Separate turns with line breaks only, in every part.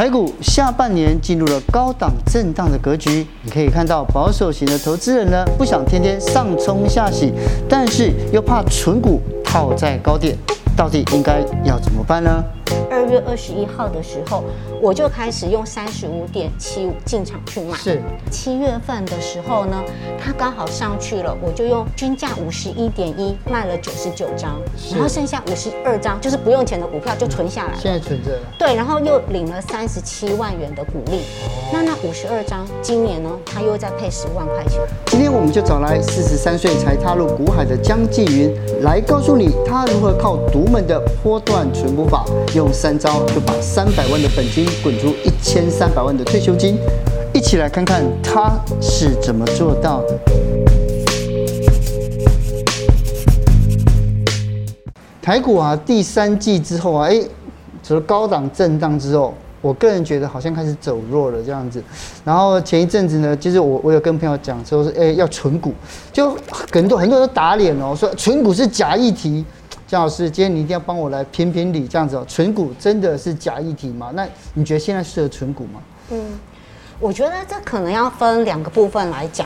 台股下半年进入了高档震荡的格局，你可以看到保守型的投资人呢，不想天天上冲下洗，但是又怕存股套在高点，到底应该要怎么办呢？
二月二十一号的时候，我就开始用三十五点七五进场去买。
是
七月份的时候呢，它刚好上去了，我就用均价五十一点一卖了九十九张，然后剩下五十二张就是不用钱的股票就存下来了。
现在存着了。
对，然后又领了三十七万元的股利。哦、那那五十二张，今年呢，它又再配十万块钱。
今天我们就找来四十三岁才踏入股海的江季云，来告诉你他如何靠独门的波段存股法，用。三招就把三百万的本金滚出一千三百万的退休金，一起来看看他是怎么做到的。台股啊，第三季之后啊，哎，除了高档震荡之后，我个人觉得好像开始走弱了这样子。然后前一阵子呢，就是我我有跟朋友讲说是哎要存股，就很多很多人都打脸哦，说存股是假议题。江老师，今天你一定要帮我来评评理，这样子哦，存股真的是假议题吗？那你觉得现在适合存股吗？
嗯，我觉得这可能要分两个部分来讲。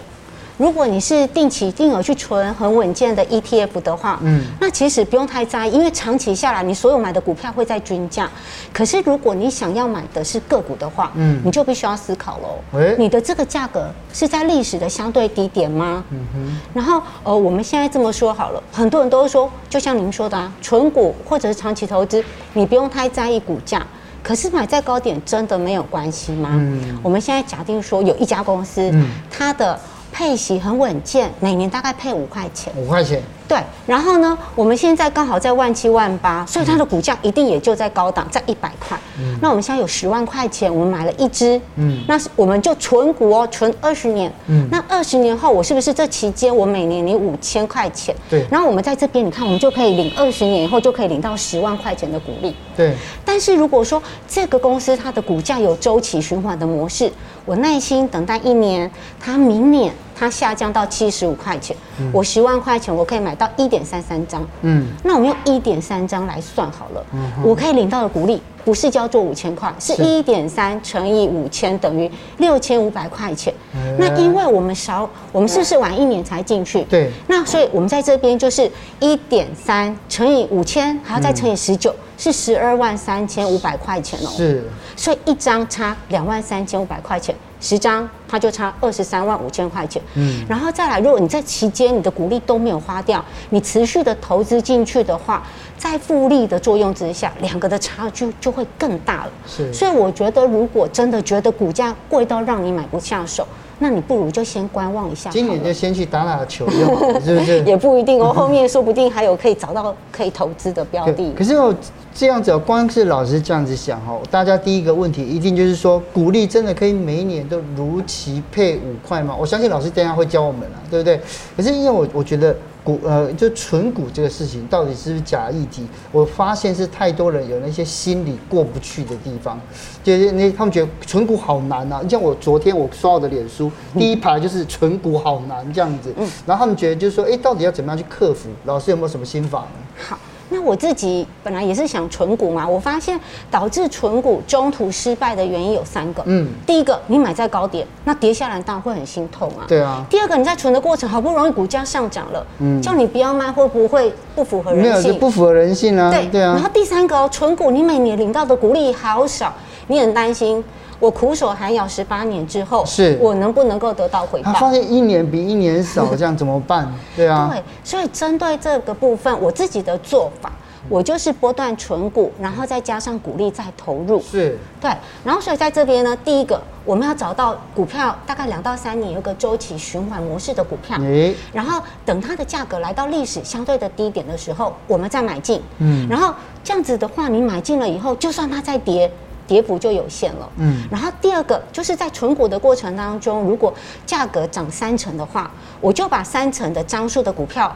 如果你是定期定额去存很稳健的 ETF 的话，嗯，那其实不用太在意，因为长期下来你所有买的股票会在均价。可是如果你想要买的是个股的话，嗯，你就必须要思考喽，欸、你的这个价格是在历史的相对低点吗？嗯哼。然后呃，我们现在这么说好了，很多人都说，就像您说的啊，存股或者是长期投资，你不用太在意股价。可是买在高点真的没有关系吗？嗯。我们现在假定说有一家公司，嗯，它的配息很稳健，每年大概配五块钱。
五块钱。
对，然后呢，我们现在刚好在万七万八，所以它的股价一定也就在高档，在一百块。嗯。那我们现在有十万块钱，我们买了一支。嗯。那我们就存股哦，存二十年。嗯。那二十年后，我是不是这期间我每年领五千块钱？
对。
然后我们在这边，你看，我们就可以领二十年以后就可以领到十万块钱的股利。
对。
但是如果说这个公司它的股价有周期循环的模式，我耐心等待一年，它明年。它下降到七十五块钱，嗯、我十万块钱我可以买到一点三三张，嗯，那我们用一点三张来算好了，嗯、我可以领到的股利不是叫做五千块，是。一点三乘以五千等于六千五百块钱。嗯、那因为我们少，我们是不是晚一年才进去？
对，
那所以我们在这边就是一点三乘以五千，还要再乘以十九、嗯，是十二万三千五百块钱哦。
是，
所以一张差两万三千五百块钱。十张，它就差二十三万五千块钱。嗯，然后再来，如果你在期间你的股利都没有花掉，你持续的投资进去的话，在复利的作用之下，两个的差距就会更大了。是，所以我觉得，如果真的觉得股价贵到让你买不下手，那你不如就先观望一下。
今年就先去打打球用，是不是？
也不一定哦，后面说不定还有可以找到可以投资的标的。
可是我。这样子哦，光是老师这样子想哦，大家第一个问题一定就是说，股利真的可以每一年都如期配五块吗？我相信老师等下会教我们啊，对不对？可是因为我我觉得股呃，就存股这个事情到底是不是假议题？我发现是太多人有那些心理过不去的地方，就是那他们觉得存股好难啊。你像我昨天我刷我的脸书，第一排就是存股好难这样子，嗯，然后他们觉得就是说，哎，到底要怎么样去克服？老师有没有什么心法呢？
好。那我自己本来也是想存股嘛，我发现导致存股中途失败的原因有三个。嗯，第一个，你买在高点，那跌下来当然会很心痛啊。
对啊。
第二个，你在存的过程好不容易股价上涨了，嗯，叫你不要卖，会不会不符合人性？
没有，就不符合人性啊。对对啊。
然后第三个哦，存股你每年领到的股利好少，你很担心。我苦守寒窑十八年之后，是我能不能够得到回报？
他发现一年比一年少，这样怎么办？对啊，
对，所以针对这个部分，我自己的做法，我就是波段存股，然后再加上股利再投入。
是，
对，然后所以在这边呢，第一个我们要找到股票大概两到三年有个周期循环模式的股票，欸、然后等它的价格来到历史相对的低点的时候，我们再买进。嗯，然后这样子的话，你买进了以后，就算它再跌。跌幅就有限了。嗯，然后第二个就是在存股的过程当中，如果价格涨三成的话，我就把三成的张数的股票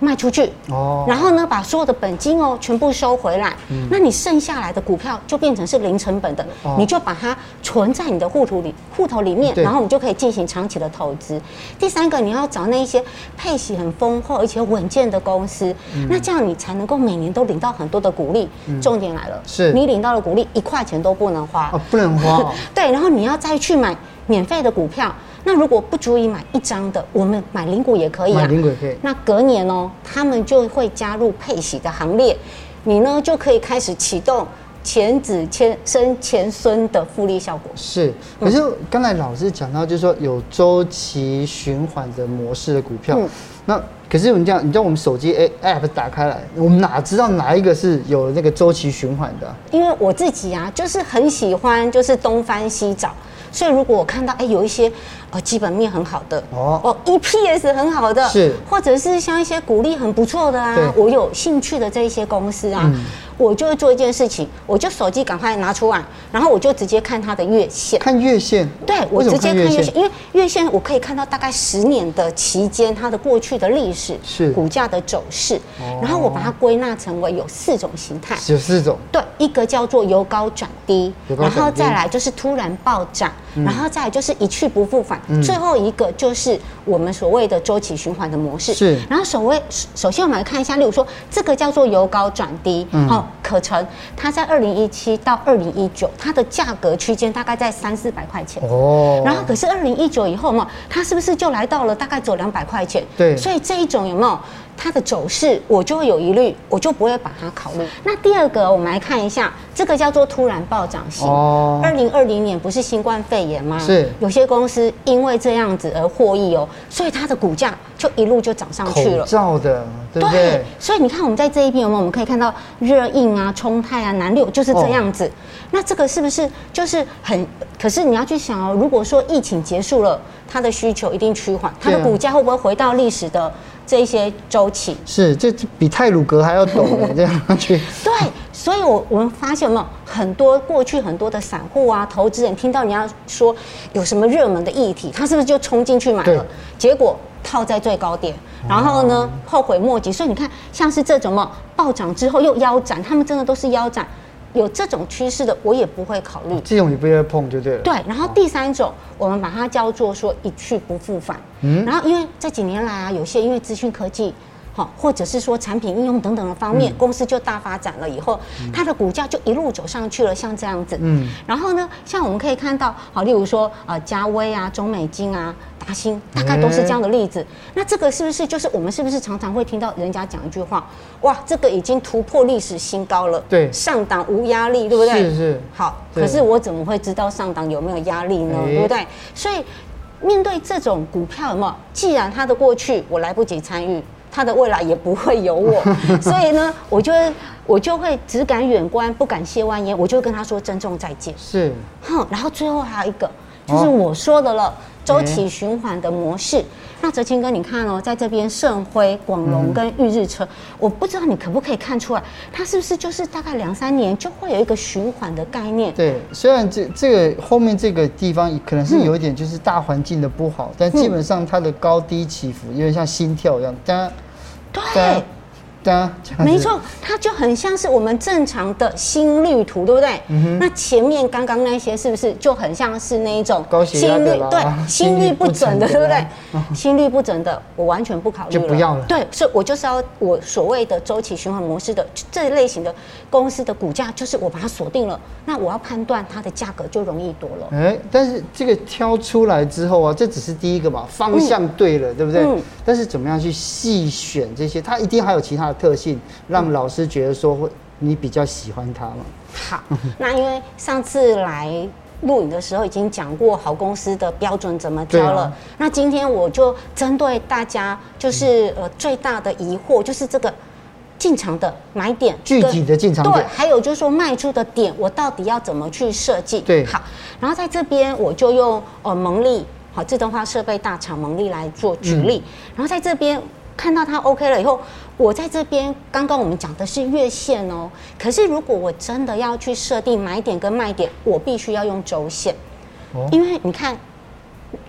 卖出去，
哦，
然后呢，把所有的本金哦全部收回来，嗯，那你剩下来的股票就变成是零成本的，哦，你就把它存在你的户头里户头里面，然后你就可以进行长期的投资。第三个，你要找那一些配息很丰厚而且稳健的公司，嗯，那这样你才能够每年都领到很多的股利。嗯，重点来了，
是。
你领到的股利一块钱都不能花，
哦，不能花，哦，
对，然后你要再去买免费的股票。那如果不足以买一张的，我们买零股也可以啊。
买零股也可以。
那隔年哦，他们就会加入配息的行列，你呢就可以开始启动钱子钱生钱孙的复利效果。
是，可是刚才老师讲到，就是说有周期循环的模式的股票，嗯、那可是我们这样，你知道我们手机 App 打开来，我们哪知道哪一个是有那个周期循环的？
因为我自己啊，就是很喜欢，就是东翻西找。所以，如果我看到哎、欸，有一些呃基本面很好的哦，哦 EPS 很好的，
是，
或者是像一些股利很不错的啊，我有兴趣的这一些公司啊。嗯我就会做一件事情，我就手机赶快拿出来，然后我就直接看它的月线。
看月线？
对，我直接看月线，因为月线我可以看到大概十年的期间它的过去的历史是股价的走势，然后我把它归纳成为有四种形态。
有四种。
对，一个叫做由高转低，然后再来就是突然暴涨，然后再就是一去不复返，最后一个就是我们所谓的周期循环的模式。
是。
然后所谓，首先我们来看一下，例如说这个叫做由高转低，好。可成，它在二零一七到二零一九，它的价格区间大概在三四百块钱哦。然后可是二零一九以后嘛，它是不是就来到了大概走两百块钱？
对。
所以这一种有没有它的走势，我就会有疑虑，我就不会把它考虑。那第二个，我们来看一下，这个叫做突然暴涨型。哦。二零二零年不是新冠肺炎吗？
是。
有些公司因为这样子而获益哦，所以它的股价就一路就涨上去了。
口罩的。对，对，
对，所以你看，我们在这一边有没有？我们可以看到热映啊、冲泰啊、南六就是这样子。哦、那这个是不是就是很？可是你要去想哦，如果说疫情结束了，它的需求一定趋缓，它的股价会不会回到历史的这一些周期？
是，这比泰鲁格还要陡这样去。
对，所以我我们发现有没有很多过去很多的散户啊、投资人听到人家说有什么热门的议题，他是不是就冲进去买了？结果。套在最高点，然后呢，后悔莫及。所以你看，像是这种嘛，暴涨之后又腰斩，他们真的都是腰斩。有这种趋势的，我也不会考虑。
这种你不要碰，就对了。
对，然后第三种，我们把它叫做说一去不复返。嗯，然后因为这几年来啊，有些因为资讯科技。或者是说产品应用等等的方面，公司就大发展了以后，它的股价就一路走上去了，像这样子。嗯，然后呢，像我们可以看到，好，例如说呃，嘉威啊、中美金啊、达兴，大概都是这样的例子。那这个是不是就是我们是不是常常会听到人家讲一句话？哇，这个已经突破历史新高了，
对，
上档无压力，对不对？
是是。
好，可是我怎么会知道上档有没有压力呢？对不对？所以面对这种股票，有没有？既然它的过去我来不及参与。他的未来也不会有我，所以呢，我就我就会只敢远观，不敢亵玩焉，我就跟他说珍重再见。
是，
哼，然后最后还有一个，就是我说的了，周期循环的模式。那哲青哥，你看哦，在这边盛辉、广隆跟玉日车，我不知道你可不可以看出来，它是不是就是大概两三年就会有一个循环的概念？
对，虽然这这个后面这个地方可能是有一点就是大环境的不好，但基本上它的高低起伏有点像心跳一样，当
对。没错，它就很像是我们正常的心率图，对不对？嗯。那前面刚刚那些是不是就很像是那一种心率？对，心率不准的，对不对？心率不准的，我完全不考虑了。
就不要了。
对，所以我就是要我所谓的周期循环模式的这类型的公司的股价，就是我把它锁定了。那我要判断它的价格就容易多了。
哎，但是这个挑出来之后啊，这只是第一个嘛，方向对了，对不对？嗯。但是怎么样去细选这些？它一定还有其他的。特性让老师觉得说会你比较喜欢他吗？
好，那因为上次来录影的时候已经讲过好公司的标准怎么挑了，那今天我就针对大家就是呃最大的疑惑就是这个进场的买点，
具体的进场点，
对，还有就是说卖出的点，我到底要怎么去设计？
对，
好，然后在这边我就用呃蒙利好自动化设备大厂蒙利来做举例，然后在这边。看到它 OK 了以后，我在这边刚刚我们讲的是月线哦，可是如果我真的要去设定买点跟卖点，我必须要用周线，因为你看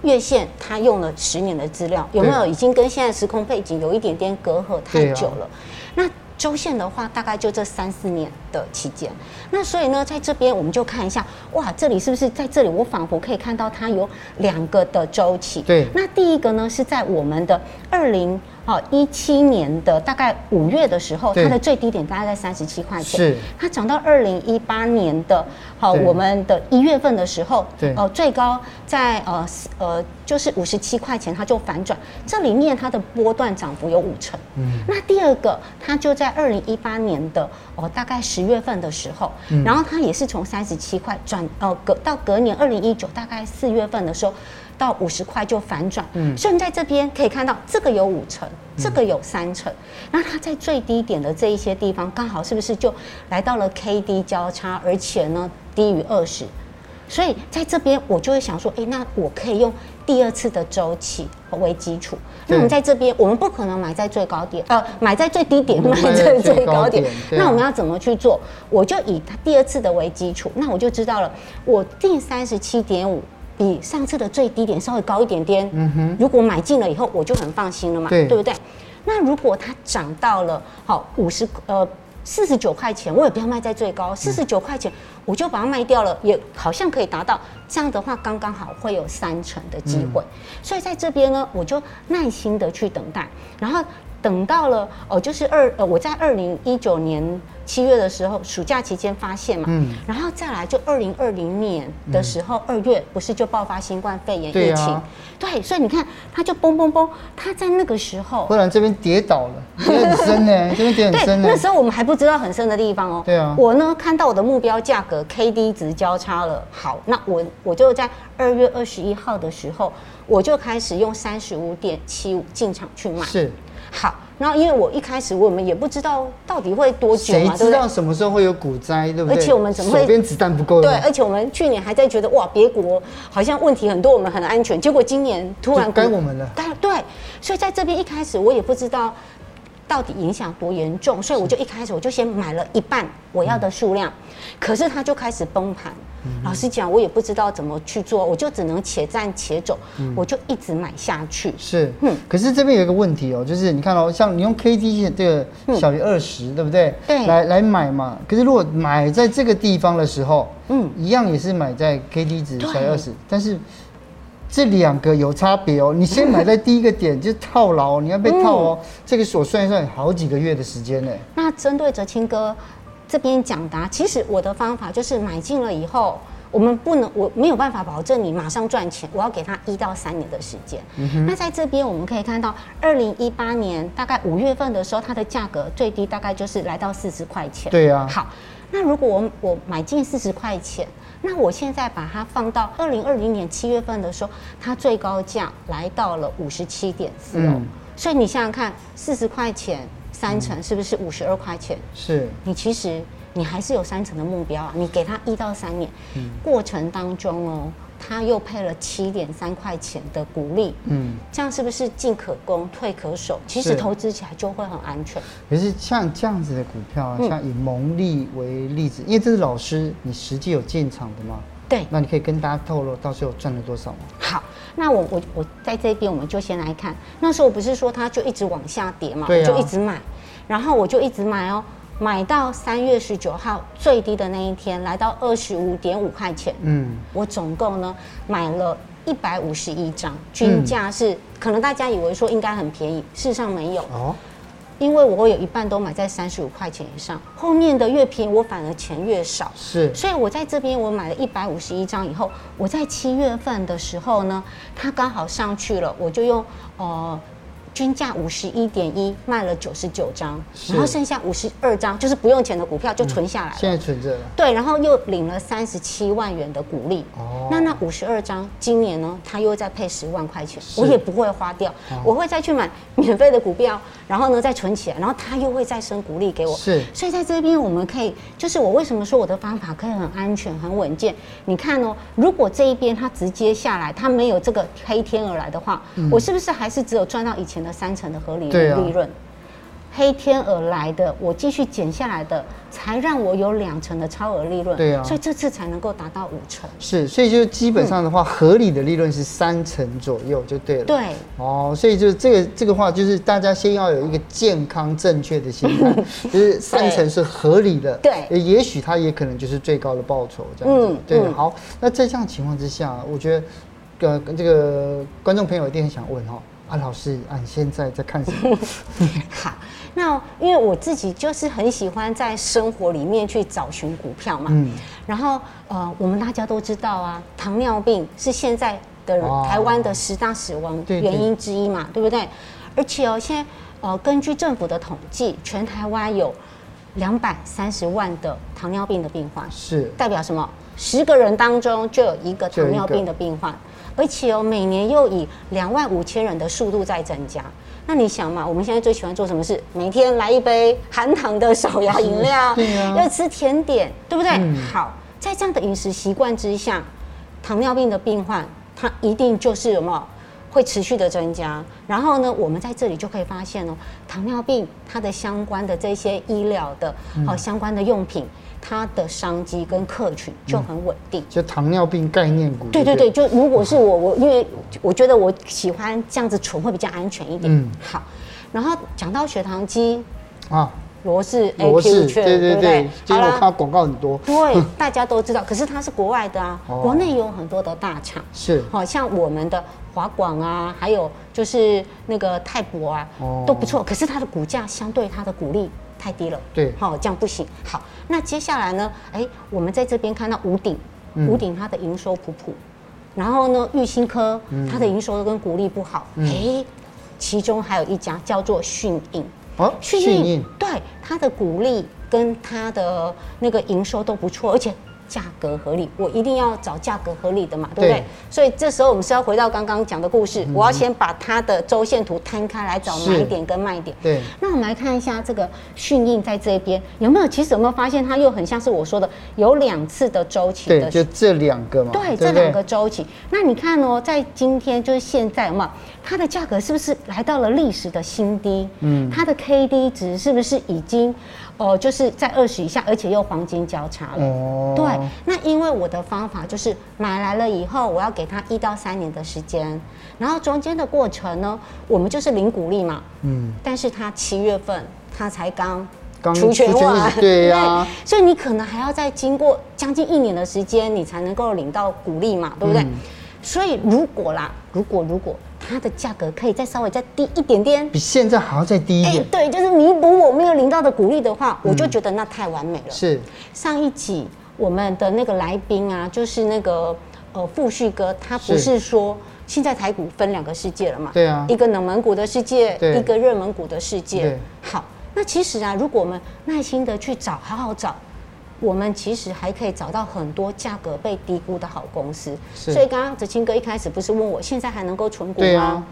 月线它用了十年的资料，有没有已经跟现在时空背景有一点点隔阂太久了？那周线的话，大概就这三四年的期间。那所以呢，在这边我们就看一下，哇，这里是不是在这里？我仿佛可以看到它有两个的周期。
对。
那第一个呢，是在我们的二零。好，一七年的大概五月的时候，它的最低点大概在三十七块钱。
是。
它涨到二零一八年的，好，我们的一月份的时候，对，呃，最高在呃呃就是五十七块钱，它就反转。这里面它的波段涨幅有五成。嗯。那第二个，它就在二零一八年的哦，大概十月份的时候，嗯、然后它也是从三十七块转呃隔到隔年二零一九大概四月份的时候。到五十块就反转，嗯，所以你在这边可以看到，这个有五成，这个有三成，那它在最低点的这一些地方，刚好是不是就来到了 K D 交叉，而且呢低于二十，所以在这边我就会想说，哎，那我可以用第二次的周期为基础，那我们在这边，我们不可能买在最高点，呃，买在最低点，买在最高点，那我们要怎么去做？我就以它第二次的为基础，那我就知道了，我定三十七点五。比上次的最低点稍微高一点点，嗯哼，如果买进了以后，我就很放心了嘛，对，对不对？那如果它涨到了好五十呃四十九块钱，我也不要卖在最高，四十九块钱我就把它卖掉了，也好像可以达到这样的话，刚刚好会有三成的机会，嗯、所以在这边呢，我就耐心的去等待，然后等到了哦，就是二呃我在二零一九年。七月的时候，暑假期间发现嘛，嗯，然后再来就二零二零年的时候，二、嗯、月不是就爆发新冠肺炎疫情，对，啊、对，所以你看它就嘣嘣嘣，它在那个时候，
不然这边跌倒了，跌很深呢，这边跌很深呢。
那时候我们还不知道很深的地方哦，对啊，我呢看到我的目标价格 K D 值交叉了，好，那我我就在二月二十一号的时候，我就开始用三十五点七五进场去买，
是，
好。然后，因为我一开始我们也不知道到底会多久嘛，
谁知道什么时候会有股灾，对不对？
而且我们怎么会
手边子弹不够？
对，而且我们去年还在觉得哇，别国好像问题很多，我们很安全。结果今年突然
该我们了。
该对，所以在这边一开始我也不知道到底影响多严重，所以我就一开始我就先买了一半我要的数量，可是它就开始崩盘。老实讲，我也不知道怎么去做，我就只能且战且走，嗯、我就一直买下去。
是，嗯。可是这边有一个问题哦，就是你看哦，像你用 K D 这个小于二十，对不对？对。来来买嘛。可是如果买在这个地方的时候，嗯，一样也是买在 K D 值小于二十，但是这两个有差别哦。你先买在第一个点就套牢，你要被套哦。嗯、这个我算一算，好几个月的时间呢。
那针对哲青哥。这边讲答，其实我的方法就是买进了以后，我们不能，我没有办法保证你马上赚钱，我要给他一到三年的时间。那在这边我们可以看到，二零一八年大概五月份的时候，它的价格最低大概就是来到四十块钱。
对呀、啊。
好，那如果我我买进四十块钱，那我现在把它放到二零二零年七月份的时候，它最高价来到了五十七点四哦。嗯、所以你想想看，四十块钱。三成是不是五十二块钱？
是。
你其实你还是有三成的目标啊！你给他一到三年，嗯、过程当中哦，他又配了七点三块钱的股利，嗯，这样是不是进可攻退可守？其实投资起来就会很安全。
可是像这样子的股票啊，像以蒙利为例子，嗯、因为这是老师你实际有进场的吗？
对。
那你可以跟大家透露到时候赚了多少吗？
好。那我我我在这边，我们就先来看。那时候我不是说它就一直往下跌嘛，啊、我就一直买，然后我就一直买哦，买到三月十九号最低的那一天，来到二十五点五块钱。嗯，我总共呢买了一百五十一张，均价是、嗯、可能大家以为说应该很便宜，事实上没有哦。因为我有一半都买在三十五块钱以上，后面的越便宜我反而钱越少，
是，
所以我在这边我买了一百五十一张以后，我在七月份的时候呢，它刚好上去了，我就用呃。均价五十一点一，卖了九十九张，然后剩下五十二张，就是不用钱的股票就存下来了。
嗯、现在存着了。
对，然后又领了三十七万元的股利。哦。那那五十二张，今年呢，他又再配十万块钱，我也不会花掉，哦、我会再去买免费的股票，然后呢再存起来，然后他又会再生股利给我。是。所以在这边我们可以，就是我为什么说我的方法可以很安全、很稳健？你看哦，如果这一边它直接下来，它没有这个黑天鹅来的话，嗯、我是不是还是只有赚到以前的？三成的合理利润，啊、黑天而来的，我继续减下来的，才让我有两成的超额利润。
对啊，
所以这次才能够达到五成。
是，所以就基本上的话，嗯、合理的利润是三成左右就对了。
对。
哦，所以就这个这个话，就是大家先要有一个健康正确的心态，就是三成是合理的。
对。
也许它也可能就是最高的报酬这样子。嗯。对。嗯、好，那在这样情况之下，我觉得，呃，跟这个观众朋友一定很想问哈。啊，老师，啊，你现在在看什么？
好，那因为我自己就是很喜欢在生活里面去找寻股票嘛。嗯。然后，呃，我们大家都知道啊，糖尿病是现在的台湾的十大死亡原因之一嘛，对不对？而且哦，现在呃，根据政府的统计，全台湾有两百三十万的糖尿病的病患，
是
代表什么？十个人当中就有一个糖尿病的病患。而且哦，每年又以两万五千人的速度在增加。那你想嘛，我们现在最喜欢做什么事？每天来一杯含糖的手摇饮料，要吃甜点，对不对？嗯、好，在这样的饮食习惯之下，糖尿病的病患，他一定就是什么会持续的增加。然后呢，我们在这里就可以发现哦，糖尿病它的相关的这些医疗的哦相关的用品。它的商机跟客群就很稳定，
就糖尿病概念股。
对对对，就如果是我，我因为我觉得我喜欢这样子存会比较安全一点。嗯，好。然后讲到血糖机啊，罗氏 A Q 券，对对对，
今天我看到广告很多。
对，大家都知道，可是它是国外的啊，国内有很多的大厂，
是，
好像我们的华广啊，还有就是那个泰博啊，都不错。可是它的股价相对它的股利。太低了，
对，
好，这样不行。好，那接下来呢？哎，我们在这边看到五鼎，五鼎它的营收普普，然后呢，玉兴科它的营收跟股利不好，哎，其中还有一家叫做讯应，
哦，讯应，
对，它的股利跟它的那个营收都不错，而且。价格合理，我一定要找价格合理的嘛，对不对？对，所以这时候我们是要回到刚刚讲的故事，嗯、我要先把它的周线图摊开来找买点跟卖点。
对，
那我们来看一下这个讯印在这边有没有？其实有没有发现它又很像是我说的有两次的周期的？
对，就这两个嘛。
对，对对这两个周期。那你看哦，在今天就是现在嘛，它的价格是不是来到了历史的新低？嗯，它的 K D 值是不是已经？哦，就是在二十以下，而且又黄金交叉了。哦，对，那因为我的方法就是买来了以后，我要给他一到三年的时间，然后中间的过程呢，我们就是领股利嘛。嗯，但是他七月份他才刚刚除权完，
对呀、啊，
所以你可能还要再经过将近一年的时间，你才能够领到股利嘛，对不对？嗯、所以如果啦，如果如果。它的价格可以再稍微再低一点点，
比现在还要再低一点。
对，就是弥补我没有领到的鼓励的话，我就觉得那太完美了。
是
上一集我们的那个来宾啊，就是那个呃富旭哥，他不是说现在台股分两个世界了嘛？
对啊，
一个冷门股的世界，一个热门股的世界。好，那其实啊，如果我们耐心的去找，好好找。我们其实还可以找到很多价格被低估的好公司，所以刚刚哲清哥一开始不是问我现在还能够存股吗？啊，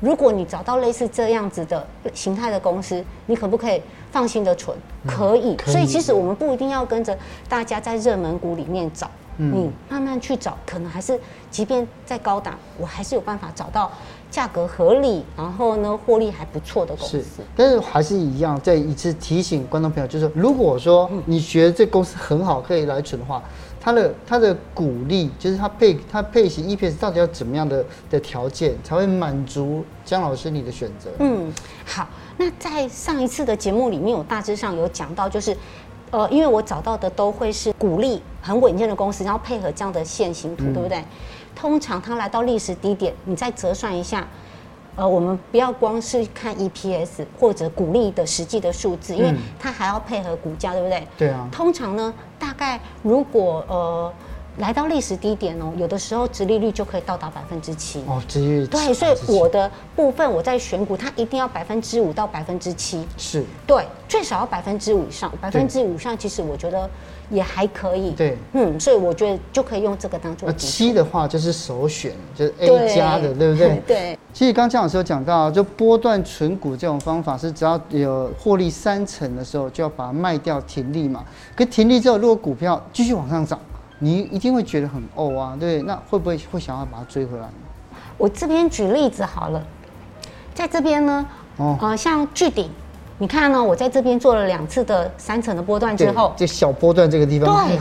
如果你找到类似这样子的形态的公司，你可不可以放心的存？嗯、可以。可以。所以其实我们不一定要跟着大家在热门股里面找，嗯、你慢慢去找，可能还是即便在高档，我还是有办法找到。价格合理，然后呢，获利还不错的公司，
但是还是一样，再一次提醒观众朋友，就是如果说你觉得这公司很好，可以来存的话，它的它的股利，就是它配它配型 EPS 到底要怎么样的的条件才会满足江老师你的选择？
嗯，好，那在上一次的节目里面，我大致上有讲到，就是呃，因为我找到的都会是股利很稳健的公司，然后配合这样的线形图，嗯、对不对？通常它来到历史低点，你再折算一下，呃，我们不要光是看 EPS 或者股利的实际的数字，因为它还要配合股价，对不对？
对啊。
通常呢，大概如果呃。来到历史低点哦，有的时候殖利率就可以到达百分之七。
哦，殖利率
对，所以我的部分我在选股，它一定要百分之五到百分之七，
是。
对，最少要百分之五以上，百分之五以上其实我觉得也还可以，
对，
嗯，所以我觉得就可以用这个当做
七的话就是首选，就是 A 加的，对，对不对？
对。
其实刚刚江老师有讲到，就波段存股这种方法是只要有获利三成的时候就要把它卖掉停利嘛，可停利之后如果股票继续往上涨。你一定会觉得很哦啊，对，那会不会会想要把它追回来呢？
我这边举例子好了，在这边呢，哦，呃，像巨鼎，你看呢、哦？我在这边做了两次的三层的波段之后，
这小波段这个地方，
对。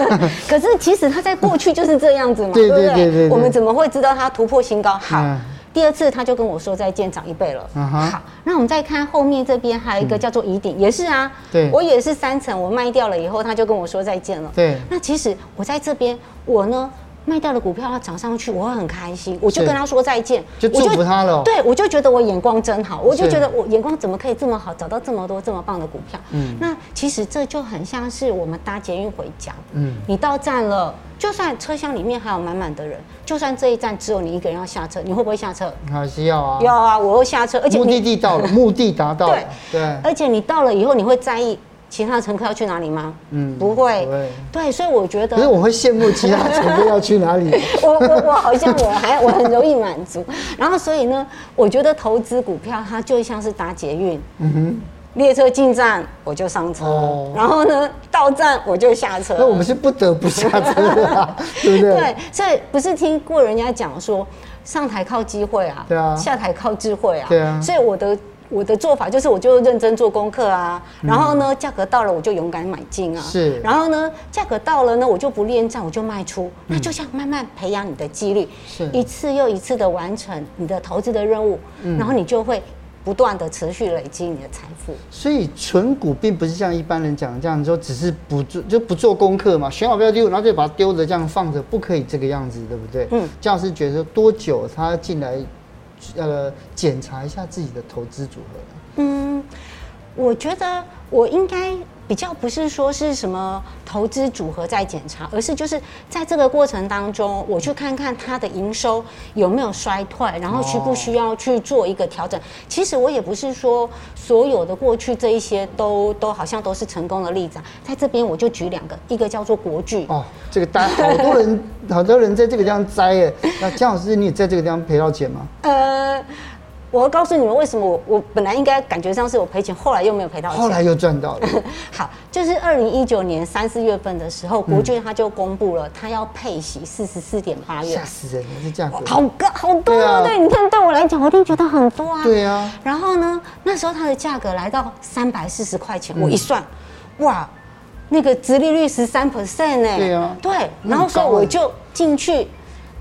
可是其实它在过去就是这样子嘛，
对对对对，对。
我们怎么会知道它突破新高？好，嗯、第二次他就跟我说再见，长一倍了。嗯、好，那我们再看后面这边还有一个叫做乙鼎、嗯，也是啊。对。我也是三层，我卖掉了以后，他就跟我说再见了。对。那其实我在这边，我呢？卖掉的股票要涨上去，我会很开心，我就跟他说再见，
就祝福他了、哦。
对，我就觉得我眼光真好，我就觉得我眼光怎么可以这么好，找到这么多这么棒的股票。嗯，那其实这就很像是我们搭捷运回家。嗯，你到站了，就算车厢里面还有满满的人，就算这一站只有你一个人要下车，你会不会下车？
还是要啊。
要啊，我会下车，而且
目的地到了，目的达到了。对对，
而且你到了以后，你会在意。其他乘客要去哪里吗？嗯，不会。对，所以我觉得。
可是我会羡慕其他乘客要去哪里。
我我我好像我还我很容易满足，然后所以呢，我觉得投资股票它就像是搭捷运。嗯哼。列车进站我就上车，哦，然后呢到站我就下车。
那我们是不得不下车的，啊，对不对？
对，所以不是听过人家讲说上台靠机会啊，对啊，下台靠智慧啊，对啊。所以我的。我的做法就是，我就认真做功课啊，然后呢，价格到了我就勇敢买进啊，是，然后呢，价格到了呢，我就不恋战，我就卖出，那就像慢慢培养你的纪律，是，一次又一次的完成你的投资的任务，然后你就会不断的持续累积你的财富。
所以存股并不是像一般人讲的这样说，只是不做就不做功课嘛，选好不要丢，然后就把它丢着这样放着，不可以这个样子，对不对？嗯，这样是觉得多久他进来？呃，检查一下自己的投资组合。
嗯，我觉得我应该。比较不是说是什么投资组合在检查，而是就是在这个过程当中，我去看看它的营收有没有衰退，然后需不需要去做一个调整。其实我也不是说所有的过去这一些都 都好像都是成功的例子啊。在这边我就举两个，一个叫做国巨哦，
这个大好多人好多人在这个地方栽耶。那姜老师，你也在这个地方赔到钱吗？呃。
我要告诉你们为什么我我本来应该感觉上是我赔钱，后来又没有赔到钱，
后来又赚到了。
好，就是二零一九年三四月份的时候，国巨他就公布了他要配息四十四点八元，吓
死人了，这价格
好高好多啊！对，你看对我来讲，我一定觉得很多啊。
对啊。
然后呢，那时候它的价格来到三百四十块钱，我一算，哇，那个殖利率十三 percent 呢。对啊。对，然后所以我就进去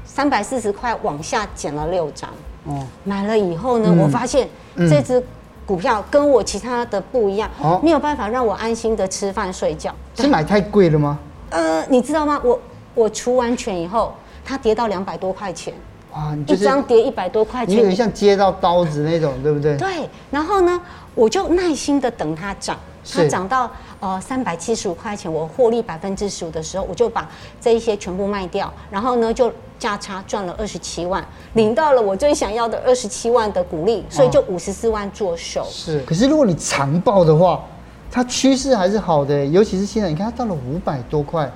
三百四十块往下减了六张。哦，买了以后呢，嗯、我发现这只股票跟我其他的不一样，哦、没有办法让我安心的吃饭睡觉。
是买太贵了吗？
呃，你知道吗？我我除完权以后，它跌到两百多块钱，哇，你就是、一张跌一百多块钱，
你有点像接到刀子那种，对不对？
对，然后呢，我就耐心的等它涨，它涨到。呃，三百七十五块钱，我获利百分之十五的时候，我就把这一些全部卖掉，然后呢，就价差赚了二十七万，领到了我最想要的二十七万的股利，所以就五十四万做手。
是，可是如果你长报的话，它趋势还是好的，尤其是现在，你看它到了五百多块，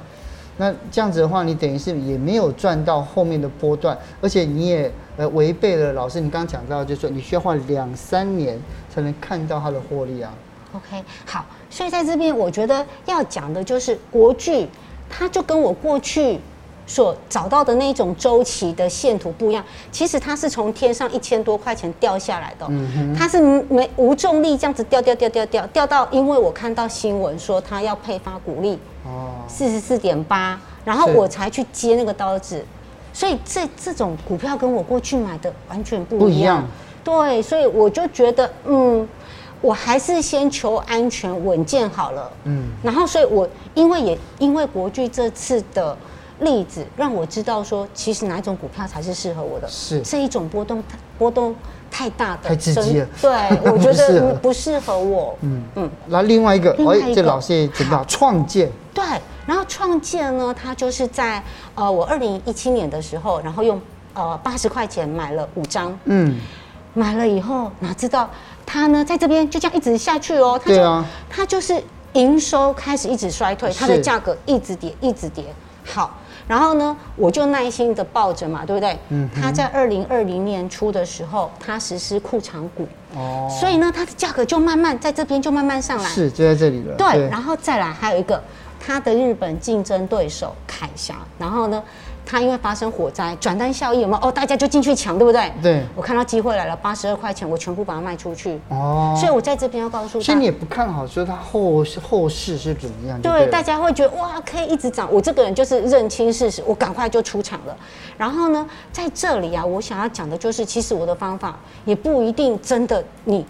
那这样子的话，你等于是也没有赚到后面的波段，而且你也呃违背了老师你刚刚讲到，就是说你需要花两三年才能看到它的获利啊。
OK，好，所以在这边我觉得要讲的就是国剧，它就跟我过去所找到的那种周期的线图不一样。其实它是从天上一千多块钱掉下来的，它是没无重力这样子掉掉掉掉掉掉到，因为我看到新闻说它要配发股利，哦，四十四点八，然后我才去接那个刀子。所以这这种股票跟我过去买的完全不一样。对，所以我就觉得，嗯。我还是先求安全稳健好了，嗯，然后所以，我因为也因为国巨这次的例子，让我知道说，其实哪一种股票才是适合我的，是。这一种波动波动太大的，
太刺激了，
对，我觉得不适合。我，嗯。
嗯。那另外一个，哎，这老师也知道创建，
对，然后创建呢，它就是在呃，我二零一七年的时候，然后用呃八十块钱买了五张，嗯，买了以后哪知道。它呢，在这边就这样一直下去哦，它就、啊、它就是营收开始一直衰退，它的价格一直跌，一直跌。好，然后呢，我就耐心的抱着嘛，对不对？嗯。它在二零二零年初的时候，它实施库藏股，哦，所以呢，它的价格就慢慢在这边就慢慢上来，
是就在这里了。
对，对然后再来还有一个，他的日本竞争对手凯霞，然后呢，他因为发生火灾，转单效益有没有？哦，大家就进去抢，对不对？
对。
我看到机会来了，八十二块钱，我全部把它卖出去。哦。所以我在这边要告诉他，
所以你也不看好说它后后市是怎么样？
对，对，大家会觉得哇，可以一直涨。我这个人就是认清事实，我赶快就出场了。然后呢，在这里啊，我想要讲的就是，其实我的方法也不一定真的你。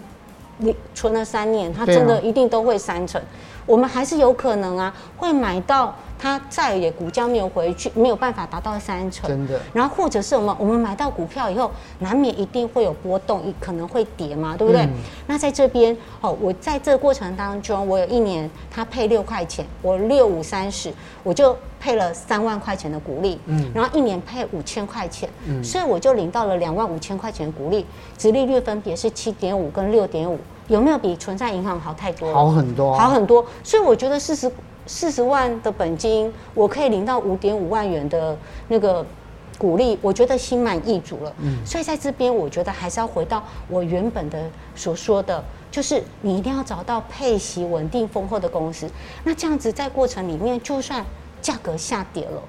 你存了三年，它真的一定都会三成，我们还是有可能啊，会买到它再也股价没有回去，没有办法达到三成，
真的。
然后或者是我们我们买到股票以后，难免一定会有波动，可能会跌嘛，对不对？嗯、那在这边哦，我在这个过程当中，我有一年它配六块钱，我六五三十，我就配了三万块钱的股利，嗯，然后一年配五千块钱，嗯，所以我就领到了两万五千块钱的股利，殖利率分别是七点五跟六点五。有没有比存在银行好太多？
好很多，
好很多。所以我觉得四十四十万的本金，我可以领到五点五万元的那个鼓励，我觉得心满意足了。嗯，所以在这边，我觉得还是要回到我原本的所说的，就是你一定要找到配息稳定丰厚的公司。那这样子在过程里面，就算价格下跌了，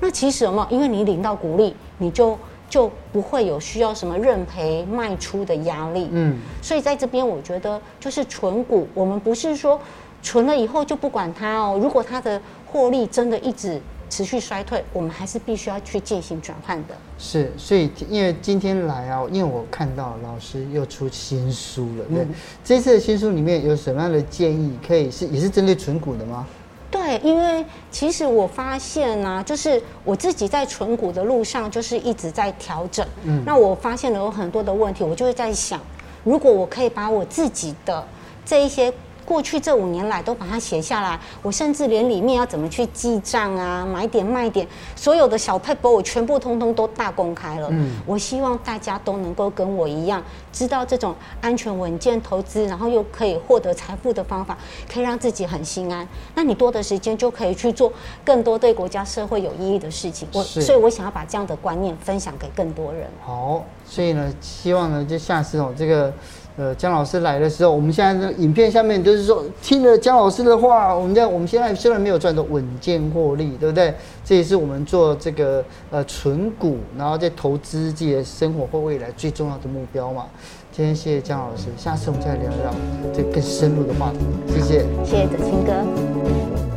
那其实什么？因为你领到鼓励，你就。就不会有需要什么认赔卖出的压力，嗯，所以在这边我觉得就是纯股，我们不是说存了以后就不管它哦。如果它的获利真的一直持续衰退，我们还是必须要去进行转换的。
是，所以因为今天来啊，因为我看到老师又出新书了，对，嗯，这次的新书里面有什么样的建议？可以是也是针对存股的吗？
对，因为其实我发现呢、啊，就是我自己在存股的路上，就是一直在调整。嗯，那我发现了有很多的问题，我就会在想，如果我可以把我自己的这一些。过去这五年来都把它写下来，我甚至连里面要怎么去记账啊、买点卖点，所有的小撇步我全部通通都大公开了。嗯，我希望大家都能够跟我一样，知道这种安全稳健投资，然后又可以获得财富的方法，可以让自己很心安。那你多的时间就可以去做更多对国家社会有意义的事情。我所以，我想要把这样的观念分享给更多人。
好，所以呢，希望呢，就下次哦，这个。呃，江老师来的时候，我们现在的影片下面就是说，听了江老师的话，我们在我们现在虽然没有赚到稳健获利，对不对？这也是我们做这个呃存股，然后在投资自己的生活或未来最重要的目标嘛。今天谢谢江老师，下次我们再聊聊这更深入的话题。谢谢，
谢谢德清哥。